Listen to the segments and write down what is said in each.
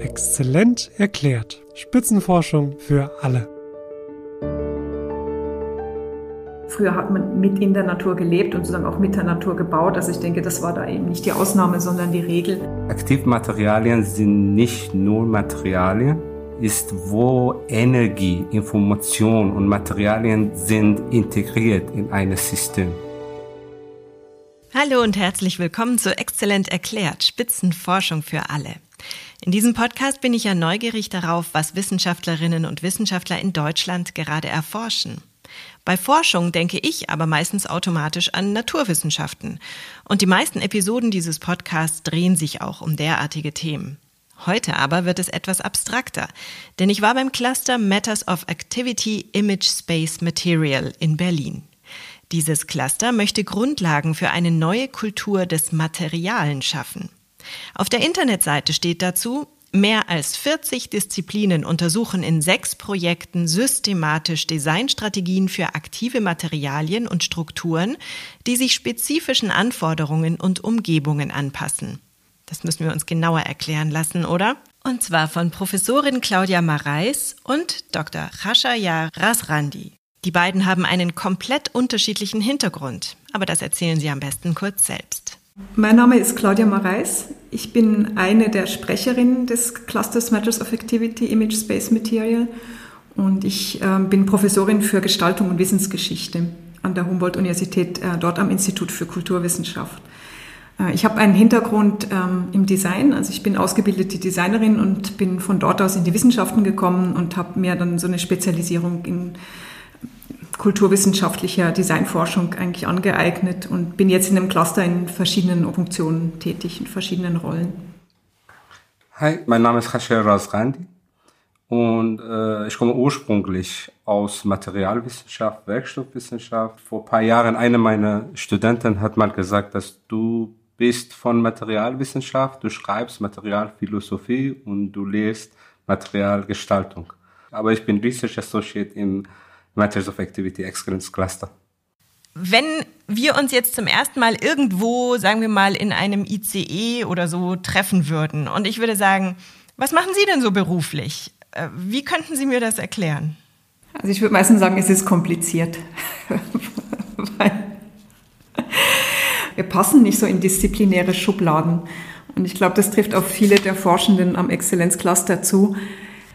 Exzellent erklärt. Spitzenforschung für alle. Früher hat man mit in der Natur gelebt und sozusagen auch mit der Natur gebaut. Also ich denke, das war da eben nicht die Ausnahme, sondern die Regel. Aktivmaterialien sind nicht nur Materialien, ist wo Energie, Information und Materialien sind integriert in ein System. Hallo und herzlich willkommen zu Exzellent erklärt, Spitzenforschung für alle. In diesem Podcast bin ich ja neugierig darauf, was Wissenschaftlerinnen und Wissenschaftler in Deutschland gerade erforschen. Bei Forschung denke ich aber meistens automatisch an Naturwissenschaften. Und die meisten Episoden dieses Podcasts drehen sich auch um derartige Themen. Heute aber wird es etwas abstrakter, denn ich war beim Cluster Matters of Activity Image Space Material in Berlin. Dieses Cluster möchte Grundlagen für eine neue Kultur des Materialen schaffen. Auf der Internetseite steht dazu, Mehr als 40 Disziplinen untersuchen in sechs Projekten systematisch Designstrategien für aktive Materialien und Strukturen, die sich spezifischen Anforderungen und Umgebungen anpassen. Das müssen wir uns genauer erklären lassen, oder? Und zwar von Professorin Claudia Mareis und Dr. Khashaya Rasrandi. Die beiden haben einen komplett unterschiedlichen Hintergrund, aber das erzählen sie am besten kurz selbst. Mein Name ist Claudia Mareis. Ich bin eine der Sprecherinnen des Clusters Matters of Activity Image Space Material und ich äh, bin Professorin für Gestaltung und Wissensgeschichte an der Humboldt-Universität, äh, dort am Institut für Kulturwissenschaft. Äh, ich habe einen Hintergrund ähm, im Design, also ich bin ausgebildete Designerin und bin von dort aus in die Wissenschaften gekommen und habe mir dann so eine Spezialisierung in kulturwissenschaftlicher Designforschung eigentlich angeeignet und bin jetzt in einem Cluster in verschiedenen Funktionen tätig, in verschiedenen Rollen. Hi, mein Name ist Khashir Razrandi und äh, ich komme ursprünglich aus Materialwissenschaft, Werkstoffwissenschaft. Vor ein paar Jahren eine meiner Studenten hat mal gesagt, dass du bist von Materialwissenschaft, du schreibst Materialphilosophie und du lehrst Materialgestaltung. Aber ich bin Research Associate im Matters of Activity Excellence Cluster. Wenn wir uns jetzt zum ersten Mal irgendwo, sagen wir mal, in einem ICE oder so treffen würden und ich würde sagen, was machen Sie denn so beruflich? Äh, wie könnten Sie mir das erklären? Also ich würde meistens sagen, es ist kompliziert. wir passen nicht so in disziplinäre Schubladen. Und ich glaube, das trifft auf viele der Forschenden am Exzellenzcluster zu.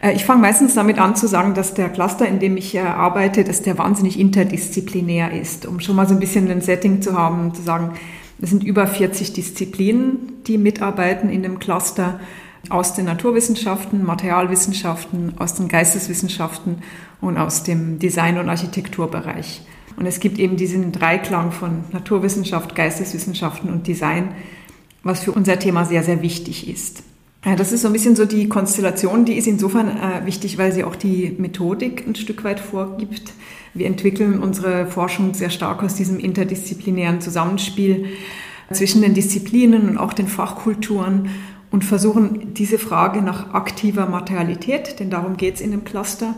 Äh, ich fange meistens damit an zu sagen, dass der Cluster, in dem ich äh, arbeite, dass der wahnsinnig interdisziplinär ist, um schon mal so ein bisschen ein Setting zu haben, zu sagen, es sind über 40 Disziplinen, die mitarbeiten in dem Cluster aus den Naturwissenschaften, Materialwissenschaften, aus den Geisteswissenschaften und aus dem Design- und Architekturbereich. Und es gibt eben diesen Dreiklang von Naturwissenschaft, Geisteswissenschaften und Design, was für unser Thema sehr, sehr wichtig ist. Ja, das ist so ein bisschen so die Konstellation, die ist insofern äh, wichtig, weil sie auch die Methodik ein Stück weit vorgibt. Wir entwickeln unsere Forschung sehr stark aus diesem interdisziplinären Zusammenspiel zwischen den Disziplinen und auch den Fachkulturen und versuchen diese Frage nach aktiver Materialität, denn darum geht es in dem Cluster,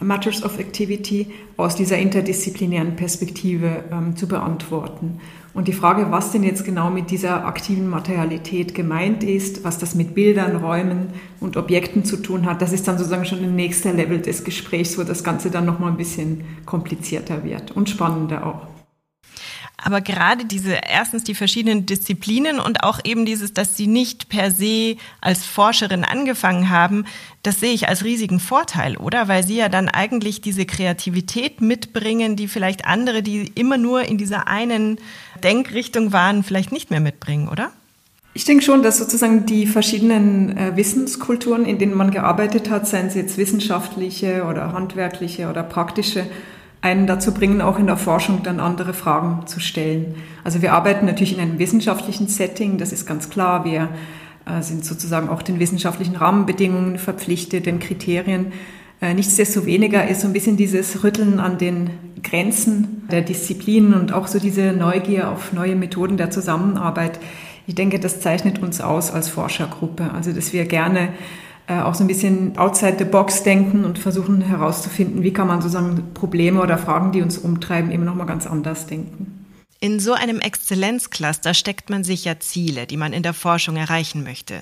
Matters of Activity aus dieser interdisziplinären Perspektive ähm, zu beantworten. Und die Frage, was denn jetzt genau mit dieser aktiven Materialität gemeint ist, was das mit Bildern, Räumen und Objekten zu tun hat, das ist dann sozusagen schon ein nächster Level des Gesprächs, wo das Ganze dann nochmal ein bisschen komplizierter wird und spannender auch. Aber gerade diese, erstens die verschiedenen Disziplinen und auch eben dieses, dass sie nicht per se als Forscherin angefangen haben, das sehe ich als riesigen Vorteil, oder? Weil sie ja dann eigentlich diese Kreativität mitbringen, die vielleicht andere, die immer nur in dieser einen Denkrichtung waren, vielleicht nicht mehr mitbringen, oder? Ich denke schon, dass sozusagen die verschiedenen äh, Wissenskulturen, in denen man gearbeitet hat, seien sie jetzt wissenschaftliche oder handwerkliche oder praktische, einen dazu bringen, auch in der Forschung dann andere Fragen zu stellen. Also wir arbeiten natürlich in einem wissenschaftlichen Setting, das ist ganz klar. Wir äh, sind sozusagen auch den wissenschaftlichen Rahmenbedingungen verpflichtet, den Kriterien. Äh, nichtsdestoweniger ist so ein bisschen dieses Rütteln an den Grenzen der Disziplinen und auch so diese Neugier auf neue Methoden der Zusammenarbeit. Ich denke, das zeichnet uns aus als Forschergruppe. Also, dass wir gerne auch so ein bisschen outside the box denken und versuchen herauszufinden, wie kann man sozusagen Probleme oder Fragen, die uns umtreiben, immer noch mal ganz anders denken. In so einem Exzellenzcluster steckt man sich ja Ziele, die man in der Forschung erreichen möchte.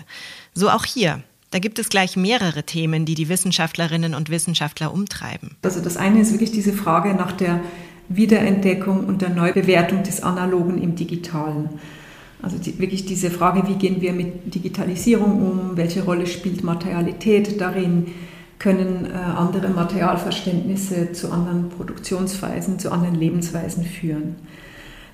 So auch hier. Da gibt es gleich mehrere Themen, die die Wissenschaftlerinnen und Wissenschaftler umtreiben. Also das eine ist wirklich diese Frage nach der Wiederentdeckung und der Neubewertung des Analogen im Digitalen. Also die, wirklich diese Frage, wie gehen wir mit Digitalisierung um, welche Rolle spielt Materialität darin, können äh, andere Materialverständnisse zu anderen Produktionsweisen, zu anderen Lebensweisen führen.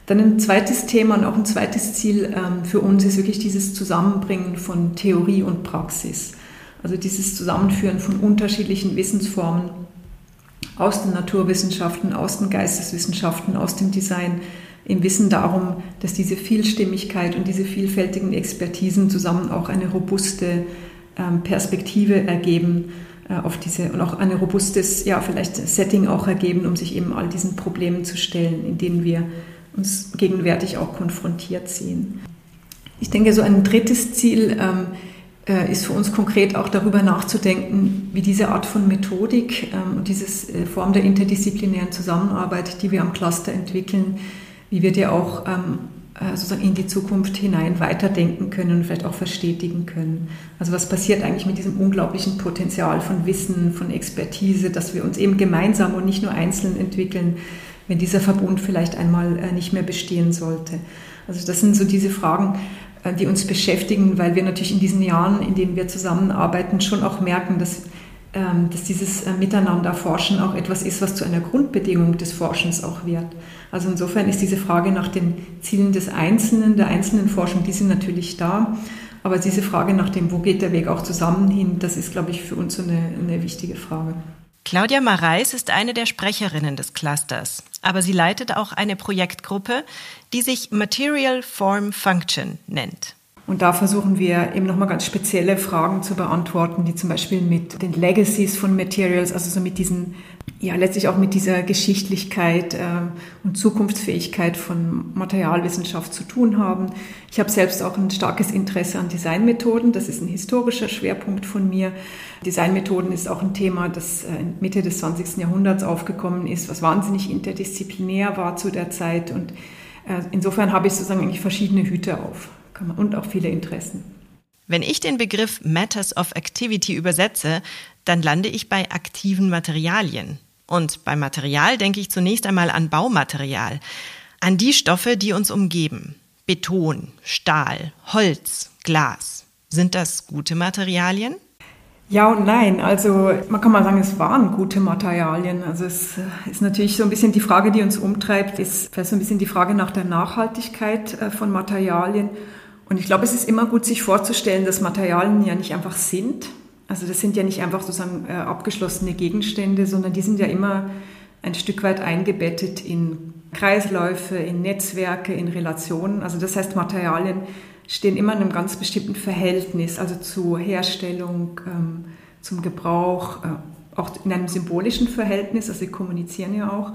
Dann ein zweites Thema und auch ein zweites Ziel ähm, für uns ist wirklich dieses Zusammenbringen von Theorie und Praxis. Also dieses Zusammenführen von unterschiedlichen Wissensformen aus den Naturwissenschaften, aus den Geisteswissenschaften, aus dem Design, im Wissen darum, dass diese Vielstimmigkeit und diese vielfältigen Expertisen zusammen auch eine robuste ähm, Perspektive ergeben äh, auf diese und auch ein robustes, ja, vielleicht Setting auch ergeben, um sich eben all diesen Problemen zu stellen, in denen wir uns gegenwärtig auch konfrontiert sehen. Ich denke, so ein drittes Ziel ähm, äh, ist für uns konkret auch darüber nachzudenken, wie diese Art von Methodik ähm, und diese äh, Form der interdisziplinären Zusammenarbeit, die wir am Cluster entwickeln, wie wir die auch ähm, äh, sozusagen in die Zukunft hinein weiterdenken können und vielleicht auch verstetigen können. Also was passiert eigentlich mit diesem unglaublichen Potenzial von Wissen, von Expertise, dass wir uns eben gemeinsam und nicht nur einzeln entwickeln, wenn dieser Verbund vielleicht einmal äh, nicht mehr bestehen sollte. Also das sind so diese Fragen, äh, die uns beschäftigen, weil wir natürlich in diesen Jahren, in denen wir zusammenarbeiten, schon auch merken, dass, dass dieses äh, Miteinanderforschen auch etwas ist, was zu einer Grundbedingung des Forschens auch wird. Also insofern ist diese Frage nach den Zielen des Einzelnen, der einzelnen Forschung, die sind natürlich da. Aber diese Frage nach dem, wo geht der Weg auch zusammen hin, das ist, glaube ich, für uns so eine, eine wichtige Frage. Claudia Mareis ist eine der Sprecherinnen des Clusters, aber sie leitet auch eine Projektgruppe, die sich Material Form Function nennt. Und da versuchen wir eben nochmal ganz spezielle Fragen zu beantworten, die zum Beispiel mit den Legacies von Materials, also so mit diesen, ja letztlich auch mit dieser Geschichtlichkeit äh, und Zukunftsfähigkeit von Materialwissenschaft zu tun haben. Ich habe selbst auch ein starkes Interesse an Designmethoden. Das ist ein historischer Schwerpunkt von mir. Designmethoden ist auch ein Thema, das äh, Mitte des 20. Jahrhunderts aufgekommen ist, was wahnsinnig interdisziplinär war zu der Zeit. Und äh, insofern habe ich sozusagen eigentlich verschiedene Hüte auf und auch viele Interessen. Wenn ich den Begriff Matters of Activity übersetze, dann lande ich bei aktiven Materialien. Und beim Material denke ich zunächst einmal an Baumaterial, an die Stoffe, die uns umgeben. Beton, Stahl, Holz, Glas. Sind das gute Materialien? Ja und nein. Also man kann mal sagen, es waren gute Materialien. Also es ist natürlich so ein bisschen die Frage, die uns umtreibt, ist vielleicht so ein bisschen die Frage nach der Nachhaltigkeit äh, von Materialien und ich glaube, es ist immer gut, sich vorzustellen, dass Materialien ja nicht einfach sind. Also das sind ja nicht einfach sozusagen äh, abgeschlossene Gegenstände, sondern die sind ja immer ein Stück weit eingebettet in Kreisläufe, in Netzwerke, in Relationen. Also das heißt, Materialien stehen immer in einem ganz bestimmten Verhältnis, also zur Herstellung, ähm, zum Gebrauch, äh, auch in einem symbolischen Verhältnis, also sie kommunizieren ja auch.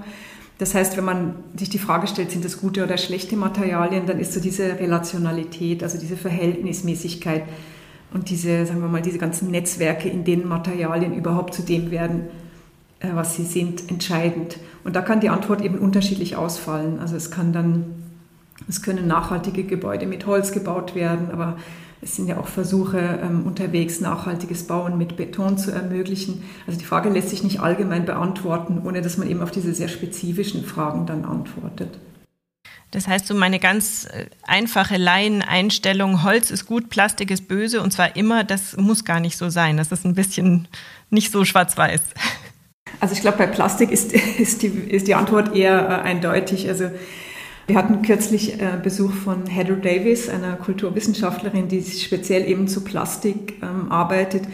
Das heißt, wenn man sich die Frage stellt, sind das gute oder schlechte Materialien, dann ist so diese Relationalität, also diese Verhältnismäßigkeit und diese, sagen wir mal, diese ganzen Netzwerke, in denen Materialien überhaupt zu dem werden, äh, was sie sind, entscheidend. Und da kann die Antwort eben unterschiedlich ausfallen. Also es kann dann, es können nachhaltige Gebäude mit Holz gebaut werden, aber es sind ja auch Versuche ähm, unterwegs, nachhaltiges Bauen mit Beton zu ermöglichen. Also die Frage lässt sich nicht allgemein beantworten, ohne dass man eben auf diese sehr spezifischen Fragen dann antwortet. Das heißt, so meine ganz äh, einfache Laieneinstellung, Holz ist gut, Plastik ist böse und zwar immer, das muss gar nicht so sein. Das ist ein bisschen nicht so schwarz-weiß. Also ich glaube, bei Plastik ist, ist, die, ist die Antwort eher äh, eindeutig. Also wir hatten kürzlich äh, Besuch von Heather Davis, einer Kulturwissenschaftlerin, die speziell eben zu Plastik ähm, arbeitet.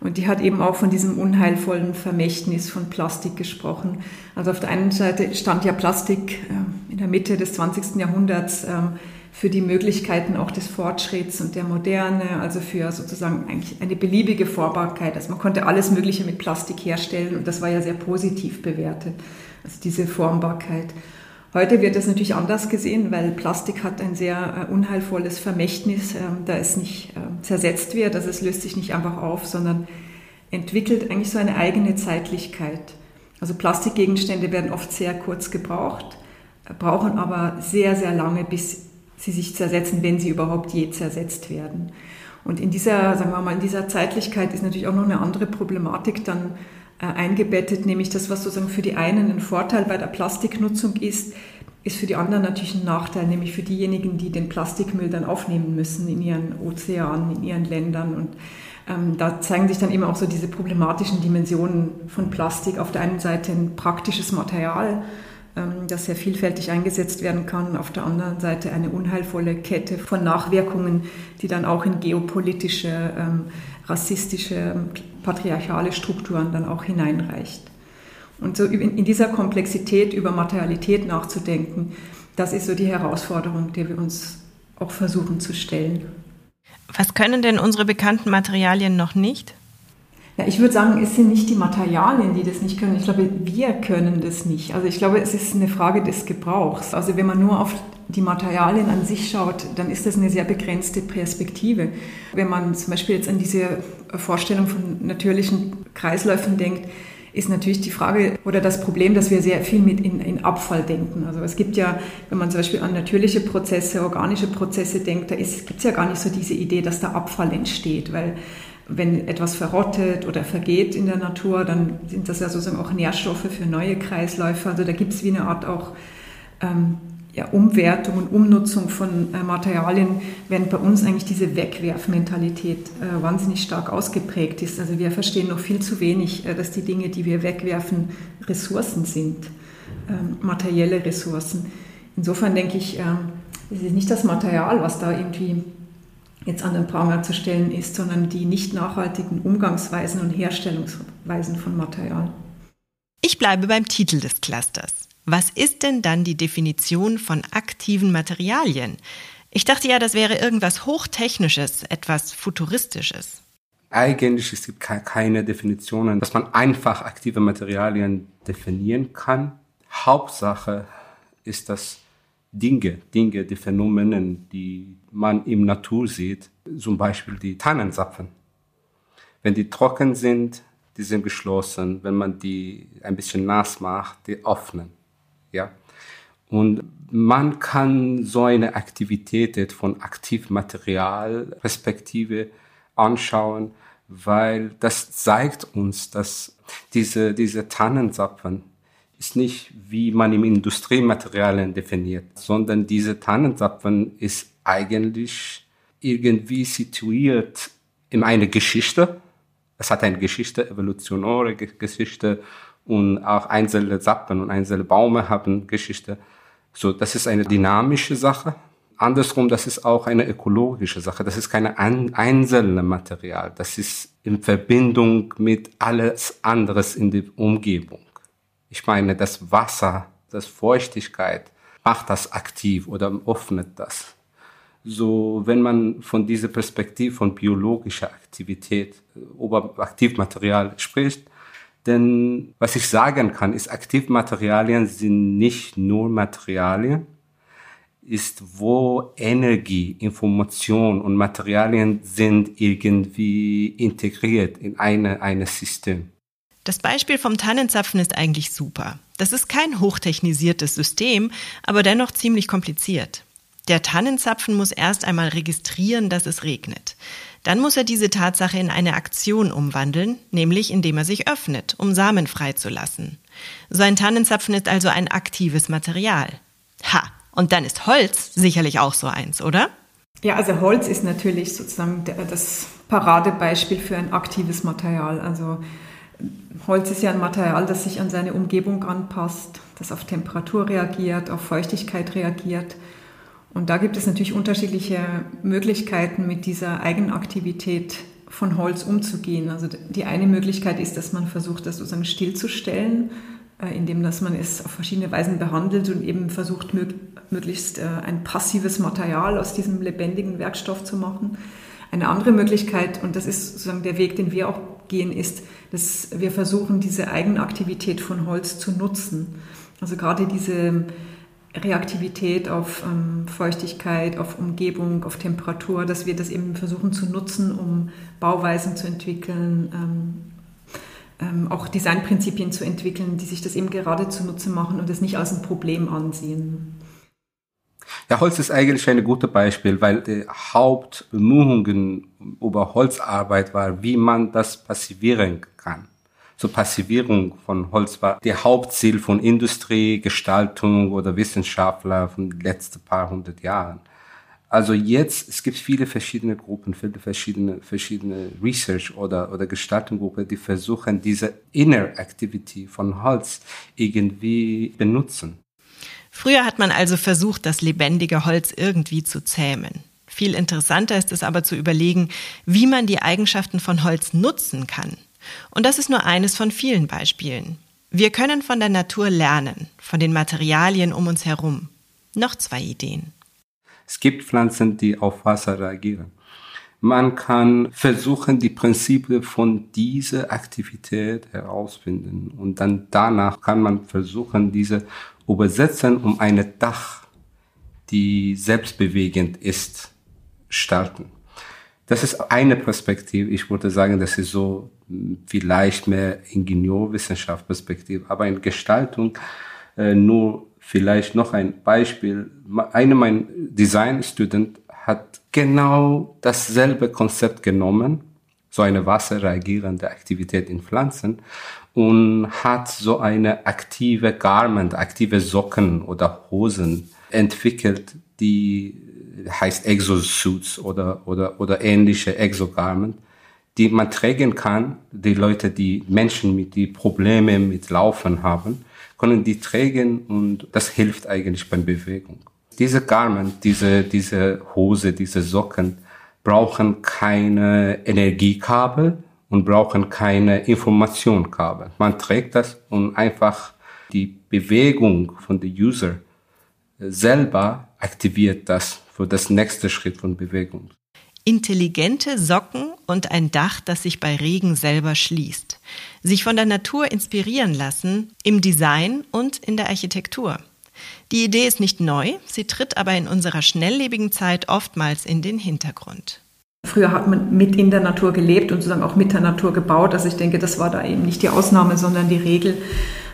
Und die hat eben auch von diesem unheilvollen Vermächtnis von Plastik gesprochen. Also auf der einen Seite stand ja Plastik äh, in der Mitte des 20. Jahrhunderts ähm, für die Möglichkeiten auch des Fortschritts und der Moderne, also für sozusagen eigentlich eine beliebige Formbarkeit. Also man konnte alles Mögliche mit Plastik herstellen und das war ja sehr positiv bewertet, also diese Formbarkeit. Heute wird das natürlich anders gesehen, weil Plastik hat ein sehr äh, unheilvolles Vermächtnis, äh, da es nicht äh, zersetzt wird, also es löst sich nicht einfach auf, sondern entwickelt eigentlich so eine eigene Zeitlichkeit. Also Plastikgegenstände werden oft sehr kurz gebraucht, äh, brauchen aber sehr, sehr lange, bis sie sich zersetzen, wenn sie überhaupt je zersetzt werden. Und in dieser, sagen wir mal, in dieser Zeitlichkeit ist natürlich auch noch eine andere Problematik dann eingebettet, nämlich das, was sozusagen für die einen ein Vorteil bei der Plastiknutzung ist, ist für die anderen natürlich ein Nachteil, nämlich für diejenigen, die den Plastikmüll dann aufnehmen müssen in ihren Ozeanen, in ihren Ländern. Und ähm, da zeigen sich dann eben auch so diese problematischen Dimensionen von Plastik. Auf der einen Seite ein praktisches Material, ähm, das sehr vielfältig eingesetzt werden kann, auf der anderen Seite eine unheilvolle Kette von Nachwirkungen, die dann auch in geopolitische, ähm, rassistische, patriarchale Strukturen dann auch hineinreicht. Und so in dieser Komplexität über Materialität nachzudenken, das ist so die Herausforderung, die wir uns auch versuchen zu stellen. Was können denn unsere bekannten Materialien noch nicht? Ja, ich würde sagen, es sind nicht die Materialien, die das nicht können. Ich glaube, wir können das nicht. Also ich glaube, es ist eine Frage des Gebrauchs. Also wenn man nur auf die Materialien an sich schaut, dann ist das eine sehr begrenzte Perspektive. Wenn man zum Beispiel jetzt an diese Vorstellung von natürlichen Kreisläufen denkt, ist natürlich die Frage oder das Problem, dass wir sehr viel mit in, in Abfall denken. Also es gibt ja, wenn man zum Beispiel an natürliche Prozesse, organische Prozesse denkt, da gibt es ja gar nicht so diese Idee, dass da Abfall entsteht, weil wenn etwas verrottet oder vergeht in der Natur, dann sind das ja sozusagen auch Nährstoffe für neue Kreisläufe. Also da gibt es wie eine Art auch ähm, ja, Umwertung und Umnutzung von äh, Materialien, während bei uns eigentlich diese Wegwerfmentalität äh, wahnsinnig stark ausgeprägt ist. Also wir verstehen noch viel zu wenig, äh, dass die Dinge, die wir wegwerfen, Ressourcen sind, ähm, materielle Ressourcen. Insofern denke ich, ähm, es ist nicht das Material, was da irgendwie jetzt an den Pranger zu stellen ist, sondern die nicht nachhaltigen Umgangsweisen und Herstellungsweisen von Material. Ich bleibe beim Titel des Clusters. Was ist denn dann die Definition von aktiven Materialien? Ich dachte ja, das wäre irgendwas Hochtechnisches, etwas Futuristisches. Eigentlich es gibt keine Definitionen, dass man einfach aktive Materialien definieren kann. Hauptsache ist, dass Dinge, Dinge, die Phänomene, die man im Natur sieht, zum Beispiel die Tannenzapfen. Wenn die trocken sind, die sind geschlossen. Wenn man die ein bisschen nass macht, die öffnen. Ja. Und man kann so eine Aktivität von Aktivmaterial respektive anschauen, weil das zeigt uns, dass diese, diese Tannenzapfen ist nicht, wie man im Industriematerialien definiert, sondern diese Tannenzapfen ist eigentlich irgendwie situiert in eine Geschichte. Es hat eine Geschichte, evolutionäre Geschichte und auch einzelne Sappen und einzelne Bäume haben Geschichte. So, das ist eine dynamische Sache. Andersrum, das ist auch eine ökologische Sache. Das ist keine einzelne Material. Das ist in Verbindung mit alles anderes in der Umgebung. Ich meine, das Wasser, das Feuchtigkeit macht das aktiv oder öffnet das. So, wenn man von dieser Perspektive von biologischer Aktivität über Aktivmaterial spricht, denn was ich sagen kann, ist, Aktivmaterialien sind nicht nur Materialien, ist wo Energie, Information und Materialien sind irgendwie integriert in eine, System. Das Beispiel vom Tannenzapfen ist eigentlich super. Das ist kein hochtechnisiertes System, aber dennoch ziemlich kompliziert. Der Tannenzapfen muss erst einmal registrieren, dass es regnet. Dann muss er diese Tatsache in eine Aktion umwandeln, nämlich indem er sich öffnet, um Samen freizulassen. So ein Tannenzapfen ist also ein aktives Material. Ha, und dann ist Holz sicherlich auch so eins, oder? Ja, also Holz ist natürlich sozusagen das Paradebeispiel für ein aktives Material. Also Holz ist ja ein Material, das sich an seine Umgebung anpasst, das auf Temperatur reagiert, auf Feuchtigkeit reagiert. Und da gibt es natürlich unterschiedliche Möglichkeiten, mit dieser Eigenaktivität von Holz umzugehen. Also die eine Möglichkeit ist, dass man versucht, das sozusagen stillzustellen, äh, indem dass man es auf verschiedene Weisen behandelt und eben versucht, möglichst äh, ein passives Material aus diesem lebendigen Werkstoff zu machen. Eine andere Möglichkeit, und das ist sozusagen der Weg, den wir auch gehen, ist, dass wir versuchen, diese Eigenaktivität von Holz zu nutzen. Also gerade diese Reaktivität auf ähm, Feuchtigkeit, auf Umgebung, auf Temperatur, dass wir das eben versuchen zu nutzen, um Bauweisen zu entwickeln, ähm, ähm, auch Designprinzipien zu entwickeln, die sich das eben gerade zunutze machen und es nicht als ein Problem ansehen. Ja, Holz ist eigentlich ein gutes Beispiel, weil die Hauptbemühungen über Holzarbeit war, wie man das passivieren kann. Zur Passivierung von Holz war die Hauptziel von Industrie, Gestaltung oder Wissenschaftler von den letzten paar hundert Jahren. Also jetzt, es gibt viele verschiedene Gruppen, viele verschiedene, verschiedene Research oder, oder Gestaltungsgruppen, die versuchen, diese Inner Activity von Holz irgendwie benutzen. Früher hat man also versucht, das lebendige Holz irgendwie zu zähmen. Viel interessanter ist es aber zu überlegen, wie man die Eigenschaften von Holz nutzen kann. Und das ist nur eines von vielen Beispielen. Wir können von der Natur lernen, von den Materialien um uns herum. Noch zwei Ideen. Es gibt Pflanzen, die auf Wasser reagieren. Man kann versuchen, die Prinzipien von dieser Aktivität herausfinden und dann danach kann man versuchen, diese übersetzen, um eine Dach, die selbstbewegend ist, starten. Das ist eine Perspektive. Ich würde sagen, das ist so hm, vielleicht mehr Ingenieurwissenschaft Perspektive, aber in Gestaltung äh, nur Vielleicht noch ein Beispiel. Eine mein Design-Student hat genau dasselbe Konzept genommen, so eine wasserreagierende Aktivität in Pflanzen und hat so eine aktive Garment, aktive Socken oder Hosen entwickelt, die heißt Exosuits oder, oder, oder ähnliche Exogarment, die man tragen kann, die Leute, die Menschen mit die Probleme mit Laufen haben können die tragen und das hilft eigentlich beim Bewegung. Diese Garment, diese, diese Hose, diese Socken brauchen keine Energiekabel und brauchen keine Informationskabel. Man trägt das und einfach die Bewegung von der User selber aktiviert das für das nächste Schritt von Bewegung. Intelligente Socken und ein Dach, das sich bei Regen selber schließt. Sich von der Natur inspirieren lassen im Design und in der Architektur. Die Idee ist nicht neu, sie tritt aber in unserer schnelllebigen Zeit oftmals in den Hintergrund. Früher hat man mit in der Natur gelebt und sozusagen auch mit der Natur gebaut. Also ich denke, das war da eben nicht die Ausnahme, sondern die Regel.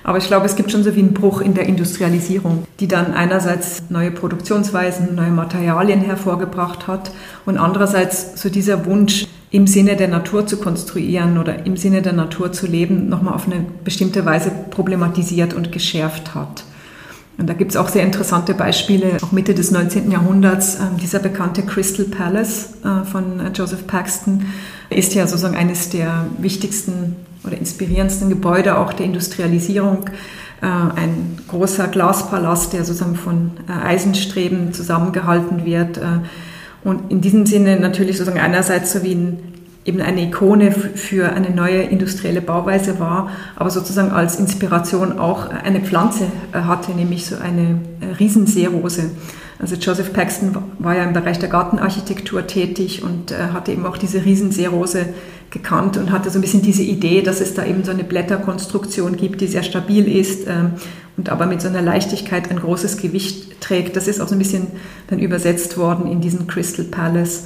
Aber ich glaube, es gibt schon so wie einen Bruch in der Industrialisierung, die dann einerseits neue Produktionsweisen, neue Materialien hervorgebracht hat und andererseits so dieser Wunsch, im Sinne der Natur zu konstruieren oder im Sinne der Natur zu leben, nochmal auf eine bestimmte Weise problematisiert und geschärft hat. Und da gibt es auch sehr interessante Beispiele, auch Mitte des 19. Jahrhunderts. Äh, dieser bekannte Crystal Palace äh, von Joseph Paxton ist ja sozusagen eines der wichtigsten oder inspirierendsten Gebäude auch der Industrialisierung. Äh, ein großer Glaspalast, der sozusagen von äh, Eisenstreben zusammengehalten wird. Äh, und in diesem Sinne natürlich sozusagen einerseits so wie ein, eben eine Ikone für eine neue industrielle Bauweise war, aber sozusagen als Inspiration auch eine Pflanze hatte, nämlich so eine Riesenseerose. Also Joseph Paxton war ja im Bereich der Gartenarchitektur tätig und hatte eben auch diese Riesenseerose gekannt und hatte so ein bisschen diese Idee, dass es da eben so eine Blätterkonstruktion gibt, die sehr stabil ist ähm, und aber mit so einer Leichtigkeit ein großes Gewicht trägt. Das ist auch so ein bisschen dann übersetzt worden in diesen Crystal Palace.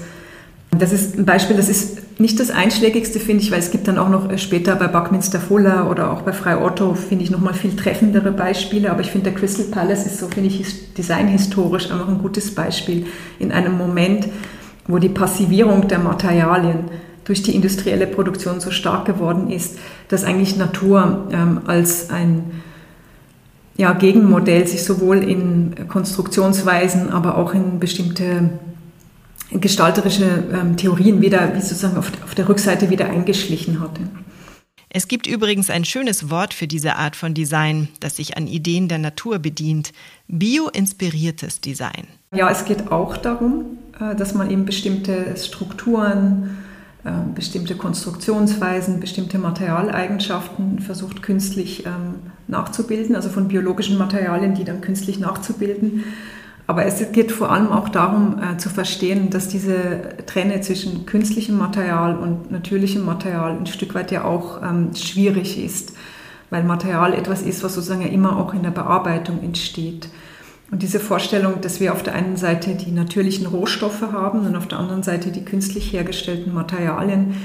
Das ist ein Beispiel, das ist nicht das einschlägigste, finde ich, weil es gibt dann auch noch äh, später bei Buckminster Fuller oder auch bei Frei Otto, finde ich, nochmal viel treffendere Beispiele. Aber ich finde, der Crystal Palace ist so, finde ich, designhistorisch einfach ein gutes Beispiel in einem Moment, wo die Passivierung der Materialien durch die industrielle Produktion so stark geworden ist, dass eigentlich Natur ähm, als ein ja, Gegenmodell sich sowohl in Konstruktionsweisen, aber auch in bestimmte gestalterische ähm, Theorien wieder, wie sozusagen auf, auf der Rückseite wieder eingeschlichen hatte. Es gibt übrigens ein schönes Wort für diese Art von Design, das sich an Ideen der Natur bedient. Bio-inspiriertes Design. Ja, es geht auch darum, äh, dass man eben bestimmte Strukturen, ähm, bestimmte Konstruktionsweisen, bestimmte Materialeigenschaften versucht künstlich ähm, nachzubilden, also von biologischen Materialien, die dann künstlich nachzubilden. Aber es geht vor allem auch darum äh, zu verstehen, dass diese Trenne zwischen künstlichem Material und natürlichem Material ein Stück weit ja auch ähm, schwierig ist, weil Material etwas ist, was sozusagen ja immer auch in der Bearbeitung entsteht. Und diese Vorstellung, dass wir auf der einen Seite die natürlichen Rohstoffe haben und auf der anderen Seite die künstlich hergestellten Materialien,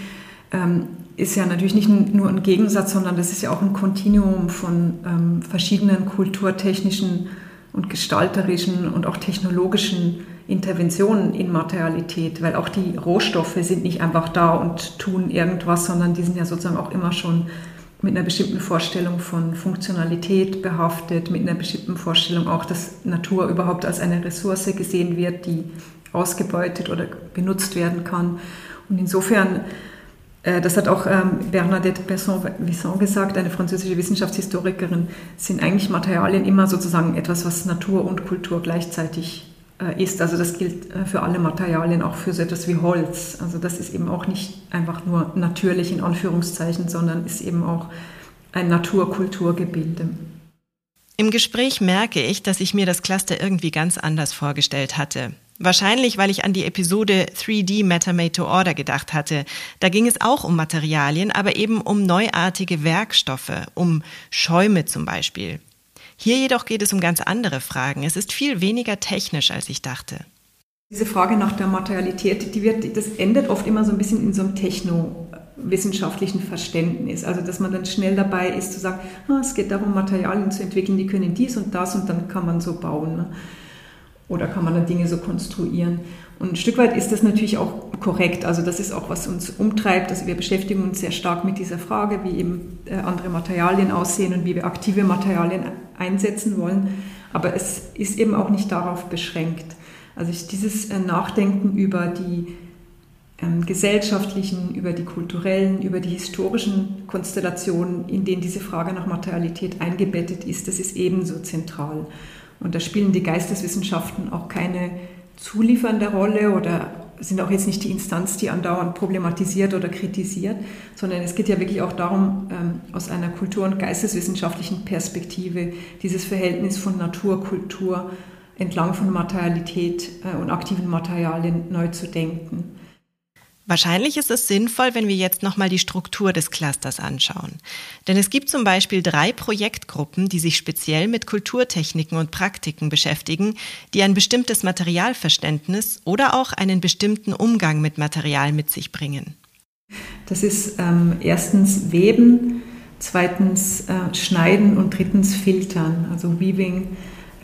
ähm, ist ja natürlich nicht nur ein Gegensatz, sondern das ist ja auch ein Kontinuum von ähm, verschiedenen kulturtechnischen und gestalterischen und auch technologischen Interventionen in Materialität, weil auch die Rohstoffe sind nicht einfach da und tun irgendwas, sondern die sind ja sozusagen auch immer schon mit einer bestimmten Vorstellung von Funktionalität behaftet, mit einer bestimmten Vorstellung auch, dass Natur überhaupt als eine Ressource gesehen wird, die ausgebeutet oder benutzt werden kann. Und insofern, das hat auch ähm, Bernadette Besson-Visson gesagt, eine französische Wissenschaftshistorikerin, sind eigentlich Materialien immer sozusagen etwas, was Natur und Kultur gleichzeitig äh, ist. Also das gilt äh, für alle Materialien, auch für so etwas wie Holz. Also das ist eben auch nicht einfach nur natürlich in Anführungszeichen, sondern ist eben auch ein Naturkulturgebilde. Im Gespräch merke ich, dass ich mir das Cluster irgendwie ganz anders vorgestellt hatte. Wahrscheinlich, weil ich an die Episode 3D Matter Made to Order gedacht hatte. Da ging es auch um Materialien, aber eben um neuartige Werkstoffe, um Schäume zum Beispiel. Hier jedoch geht es um ganz andere Fragen. Es ist viel weniger technisch, als ich dachte. Diese Frage nach der Materialität, die wird, das endet oft immer so ein bisschen in so einem technowissenschaftlichen Verständnis. Also, dass man dann schnell dabei ist zu sagen, ah, es geht darum, Materialien zu entwickeln, die können dies und das und dann kann man so bauen. Oder kann man dann Dinge so konstruieren. Und ein Stück weit ist das natürlich auch korrekt. Also das ist auch, was uns umtreibt. Also wir beschäftigen uns sehr stark mit dieser Frage, wie eben äh, andere Materialien aussehen und wie wir aktive Materialien einsetzen wollen. Aber es ist eben auch nicht darauf beschränkt. Also dieses äh, Nachdenken über die ähm, gesellschaftlichen, über die kulturellen, über die historischen Konstellationen, in denen diese Frage nach Materialität eingebettet ist, das ist ebenso zentral. Und da spielen die Geisteswissenschaften auch keine zuliefernde Rolle oder sind auch jetzt nicht die Instanz, die andauernd problematisiert oder kritisiert, sondern es geht ja wirklich auch darum, ähm, aus einer kultur- und geisteswissenschaftlichen Perspektive dieses Verhältnis von Natur, Kultur entlang von Materialität äh, und aktiven Materialien neu zu denken. Wahrscheinlich ist es sinnvoll, wenn wir jetzt nochmal die Struktur des Clusters anschauen. Denn es gibt zum Beispiel drei Projektgruppen, die sich speziell mit Kulturtechniken und Praktiken beschäftigen, die ein bestimmtes Materialverständnis oder auch einen bestimmten Umgang mit Material mit sich bringen. Das ist ähm, erstens Weben, zweitens äh, Schneiden und drittens Filtern, also Weaving,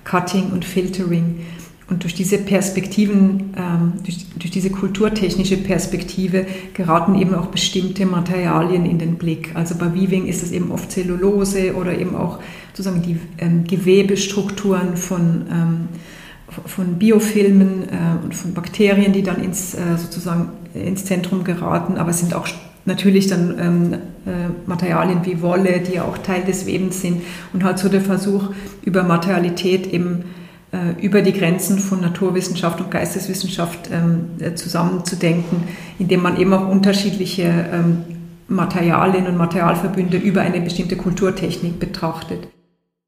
Cutting und Filtering. Und durch diese Perspektiven, ähm, durch, durch, diese kulturtechnische Perspektive geraten eben auch bestimmte Materialien in den Blick. Also bei Weaving ist es eben oft Zellulose oder eben auch sozusagen die ähm, Gewebestrukturen von, ähm, von Biofilmen äh, und von Bakterien, die dann ins, äh, sozusagen ins Zentrum geraten. Aber es sind auch natürlich dann äh, Materialien wie Wolle, die ja auch Teil des Webens sind. Und halt so der Versuch, über Materialität eben über die Grenzen von Naturwissenschaft und Geisteswissenschaft ähm, äh, zusammenzudenken, indem man eben auch unterschiedliche ähm, Materialien und Materialverbünde über eine bestimmte Kulturtechnik betrachtet.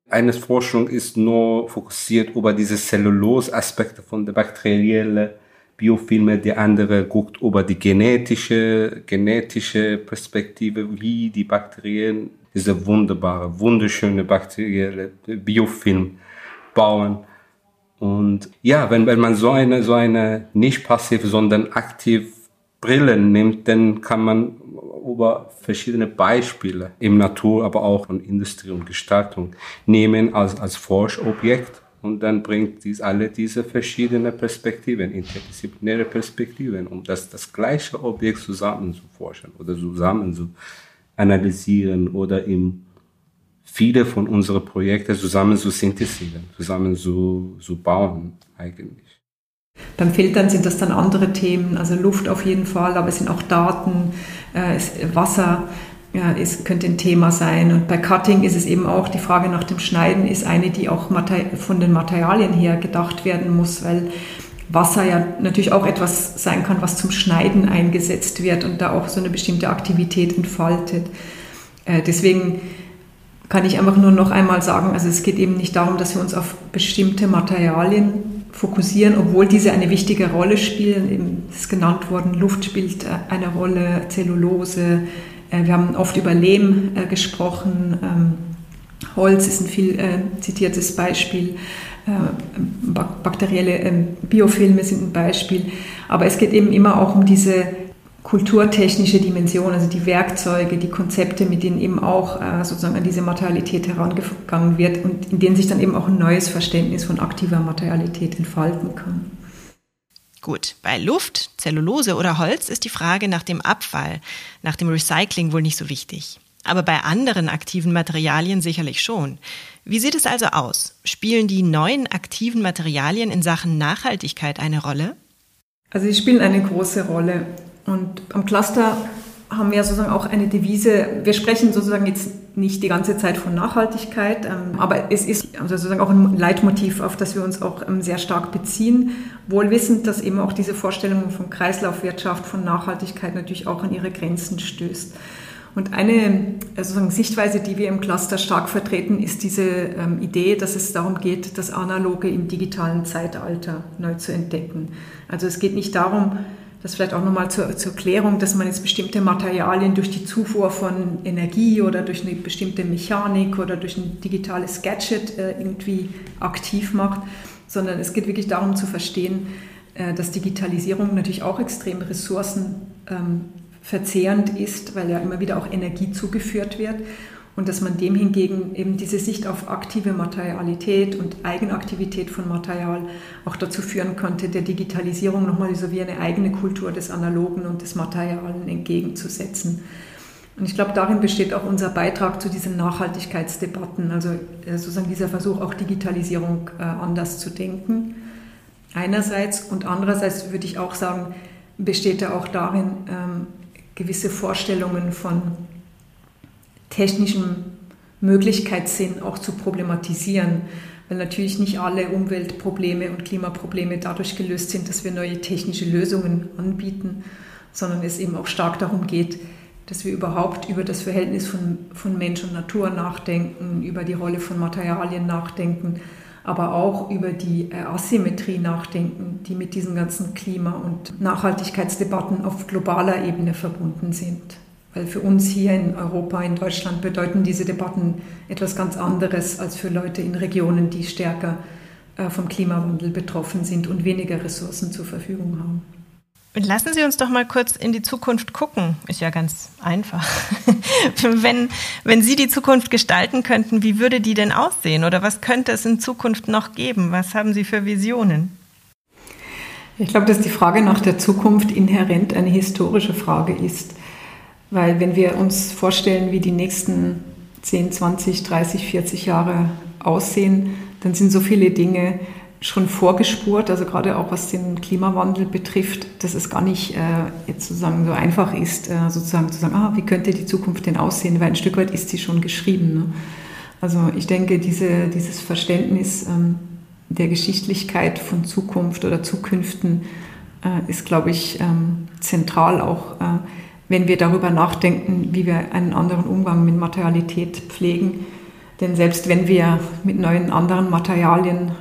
Eine Forschung ist nur fokussiert über diese Zellulose-Aspekte von der bakteriellen Biofilme, die andere guckt über die genetische, genetische Perspektive, wie die Bakterien diese wunderbare, wunderschöne bakterielle Biofilm bauen. Und ja, wenn, wenn man so eine, so eine nicht passiv, sondern aktiv Brillen nimmt, dann kann man über verschiedene Beispiele im Natur, aber auch in Industrie und Gestaltung nehmen als, als Forschobjekt. Und dann bringt dies alle diese verschiedenen Perspektiven, interdisziplinäre Perspektiven, um das, das gleiche Objekt zusammen zu forschen oder zusammen zu analysieren oder im viele von unseren Projekten zusammen zu synthetisieren, zusammen zu, zu bauen eigentlich. Beim Filtern sind das dann andere Themen, also Luft auf jeden Fall, aber es sind auch Daten, äh, Wasser ja, es könnte ein Thema sein. Und bei Cutting ist es eben auch die Frage nach dem Schneiden ist eine, die auch von den Materialien her gedacht werden muss, weil Wasser ja natürlich auch etwas sein kann, was zum Schneiden eingesetzt wird und da auch so eine bestimmte Aktivität entfaltet. Äh, deswegen kann ich einfach nur noch einmal sagen, also es geht eben nicht darum, dass wir uns auf bestimmte Materialien fokussieren, obwohl diese eine wichtige Rolle spielen. Eben ist genannt worden, Luft spielt eine Rolle, Zellulose. Äh, wir haben oft über Lehm äh, gesprochen. Ähm, Holz ist ein viel äh, zitiertes Beispiel. Bakterielle ähm, Biofilme sind ein Beispiel. Aber es geht eben immer auch um diese kulturtechnische Dimension, also die Werkzeuge, die Konzepte, mit denen eben auch äh, sozusagen an diese Materialität herangegangen wird und in denen sich dann eben auch ein neues Verständnis von aktiver Materialität entfalten kann. Gut, bei Luft, Zellulose oder Holz ist die Frage nach dem Abfall, nach dem Recycling wohl nicht so wichtig. Aber bei anderen aktiven Materialien sicherlich schon. Wie sieht es also aus? Spielen die neuen aktiven Materialien in Sachen Nachhaltigkeit eine Rolle? Also sie spielen eine große Rolle. Und am Cluster haben wir sozusagen auch eine Devise. Wir sprechen sozusagen jetzt nicht die ganze Zeit von Nachhaltigkeit, ähm, aber es ist also sozusagen auch ein Leitmotiv, auf das wir uns auch ähm, sehr stark beziehen, wohl wissend, dass eben auch diese Vorstellung von Kreislaufwirtschaft, von Nachhaltigkeit natürlich auch an ihre Grenzen stößt. Und eine sozusagen Sichtweise, die wir im Cluster stark vertreten, ist diese ähm, Idee, dass es darum geht, das Analoge im digitalen Zeitalter neu zu entdecken. Also es geht nicht darum, das vielleicht auch nochmal zur, zur Klärung, dass man jetzt bestimmte Materialien durch die Zufuhr von Energie oder durch eine bestimmte Mechanik oder durch ein digitales Gadget äh, irgendwie aktiv macht, sondern es geht wirklich darum zu verstehen, äh, dass Digitalisierung natürlich auch extrem ressourcenverzehrend ähm, ist, weil ja immer wieder auch Energie zugeführt wird und dass man dem hingegen eben diese Sicht auf aktive Materialität und Eigenaktivität von Material auch dazu führen konnte, der Digitalisierung nochmal so wie eine eigene Kultur des Analogen und des Materialen entgegenzusetzen. Und ich glaube, darin besteht auch unser Beitrag zu diesen Nachhaltigkeitsdebatten, also äh, sozusagen dieser Versuch, auch Digitalisierung äh, anders zu denken. Einerseits und andererseits würde ich auch sagen, besteht er auch darin, ähm, gewisse Vorstellungen von technischem Möglichkeitssinn auch zu problematisieren, weil natürlich nicht alle Umweltprobleme und Klimaprobleme dadurch gelöst sind, dass wir neue technische Lösungen anbieten, sondern es eben auch stark darum geht, dass wir überhaupt über das Verhältnis von, von Mensch und Natur nachdenken, über die Rolle von Materialien nachdenken, aber auch über die Asymmetrie nachdenken, die mit diesen ganzen Klima- und Nachhaltigkeitsdebatten auf globaler Ebene verbunden sind. Weil für uns hier in Europa, in Deutschland bedeuten diese Debatten etwas ganz anderes als für Leute in Regionen, die stärker äh, vom Klimawandel betroffen sind und weniger Ressourcen zur Verfügung haben. Lassen Sie uns doch mal kurz in die Zukunft gucken. Ist ja ganz einfach. wenn, wenn Sie die Zukunft gestalten könnten, wie würde die denn aussehen? Oder was könnte es in Zukunft noch geben? Was haben Sie für Visionen? Ich glaube, dass die Frage nach der Zukunft inhärent eine historische Frage ist. Weil wenn wir uns vorstellen, wie die nächsten 10, 20, 30, 40 Jahre aussehen, dann sind so viele Dinge schon vorgespurt, also gerade auch was den Klimawandel betrifft, dass es gar nicht äh, jetzt sozusagen so einfach ist, äh, sozusagen zu sagen, ah, wie könnte die Zukunft denn aussehen, weil ein Stück weit ist sie schon geschrieben. Ne? Also ich denke, diese, dieses Verständnis ähm, der Geschichtlichkeit von Zukunft oder Zukünften äh, ist, glaube ich, ähm, zentral auch äh, wenn wir darüber nachdenken, wie wir einen anderen Umgang mit Materialität pflegen. Denn selbst wenn wir mit neuen anderen Materialien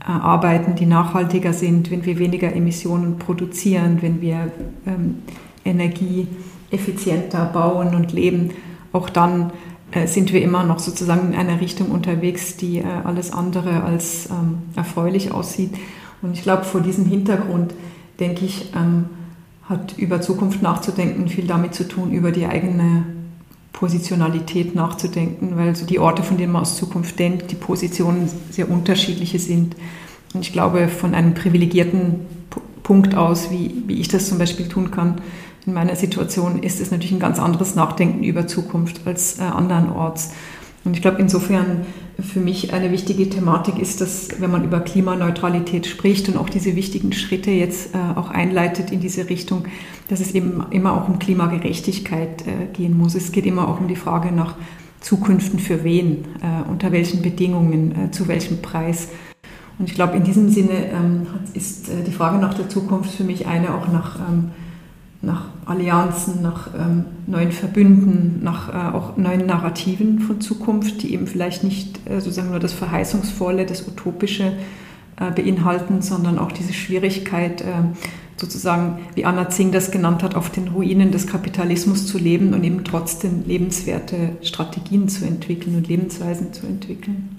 äh, arbeiten, die nachhaltiger sind, wenn wir weniger Emissionen produzieren, wenn wir ähm, Energie effizienter bauen und leben, auch dann äh, sind wir immer noch sozusagen in einer Richtung unterwegs, die äh, alles andere als ähm, erfreulich aussieht. Und ich glaube, vor diesem Hintergrund denke ich, ähm, hat über Zukunft nachzudenken viel damit zu tun, über die eigene Positionalität nachzudenken, weil so die Orte, von denen man aus Zukunft denkt, die Positionen sehr unterschiedliche sind. Und ich glaube, von einem privilegierten Punkt aus, wie, wie ich das zum Beispiel tun kann, in meiner Situation ist es natürlich ein ganz anderes Nachdenken über Zukunft als äh, andernorts. Und ich glaube, insofern für mich eine wichtige Thematik ist, dass wenn man über Klimaneutralität spricht und auch diese wichtigen Schritte jetzt äh, auch einleitet in diese Richtung, dass es eben immer auch um Klimagerechtigkeit äh, gehen muss. Es geht immer auch um die Frage nach Zukünften für wen, äh, unter welchen Bedingungen, zu welchem Preis. Und ich glaube, in diesem Sinne ähm, ist die Frage nach der Zukunft für mich eine auch nach ähm, nach Allianzen, nach ähm, neuen Verbünden, nach äh, auch neuen Narrativen von Zukunft, die eben vielleicht nicht äh, sozusagen nur das Verheißungsvolle, das Utopische äh, beinhalten, sondern auch diese Schwierigkeit, äh, sozusagen, wie Anna Zing das genannt hat, auf den Ruinen des Kapitalismus zu leben und eben trotzdem lebenswerte Strategien zu entwickeln und Lebensweisen zu entwickeln.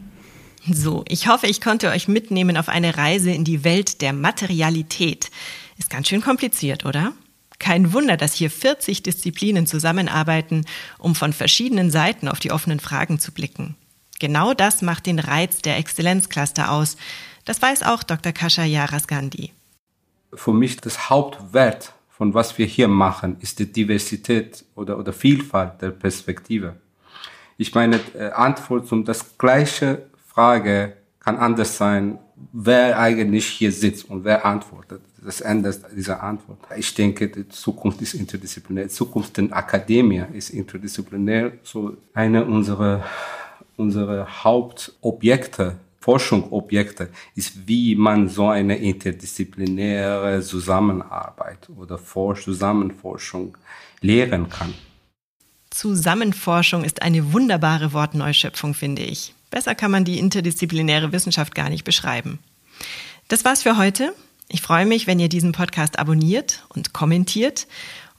So, ich hoffe, ich konnte euch mitnehmen auf eine Reise in die Welt der Materialität. Ist ganz schön kompliziert, oder? Kein Wunder, dass hier 40 Disziplinen zusammenarbeiten, um von verschiedenen Seiten auf die offenen Fragen zu blicken. Genau das macht den Reiz der Exzellenzcluster aus. Das weiß auch Dr. Kasha Yaras Gandhi. Für mich das Hauptwert von was wir hier machen, ist die Diversität oder, oder Vielfalt der Perspektive. Ich meine, äh, Antwort um das gleiche Frage kann anders sein, wer eigentlich hier sitzt und wer antwortet. Das ändert diese Antwort. Ich denke, die Zukunft ist interdisziplinär. Die Zukunft der Akademie ist interdisziplinär. So eine unserer, unserer Hauptobjekte Forschungsobjekte ist, wie man so eine interdisziplinäre Zusammenarbeit oder Zusammenforschung lehren kann. Zusammenforschung ist eine wunderbare Wortneuschöpfung, finde ich. Besser kann man die interdisziplinäre Wissenschaft gar nicht beschreiben. Das war's für heute. Ich freue mich, wenn ihr diesen Podcast abonniert und kommentiert.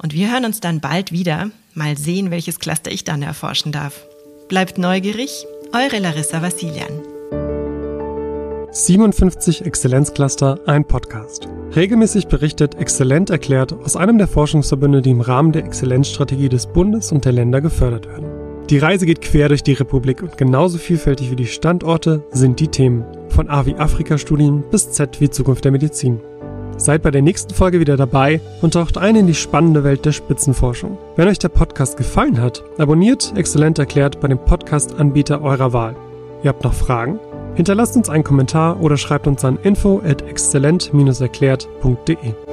Und wir hören uns dann bald wieder. Mal sehen, welches Cluster ich dann erforschen darf. Bleibt neugierig, eure Larissa Vassilian. 57 Exzellenzcluster, ein Podcast. Regelmäßig berichtet Exzellent erklärt aus einem der Forschungsverbünde, die im Rahmen der Exzellenzstrategie des Bundes und der Länder gefördert werden. Die Reise geht quer durch die Republik und genauso vielfältig wie die Standorte sind die Themen. Von A wie Afrika-Studien bis Z wie Zukunft der Medizin. Seid bei der nächsten Folge wieder dabei und taucht ein in die spannende Welt der Spitzenforschung. Wenn euch der Podcast gefallen hat, abonniert Exzellent erklärt bei dem Podcast-Anbieter eurer Wahl. Ihr habt noch Fragen? Hinterlasst uns einen Kommentar oder schreibt uns an info at exzellent-erklärt.de.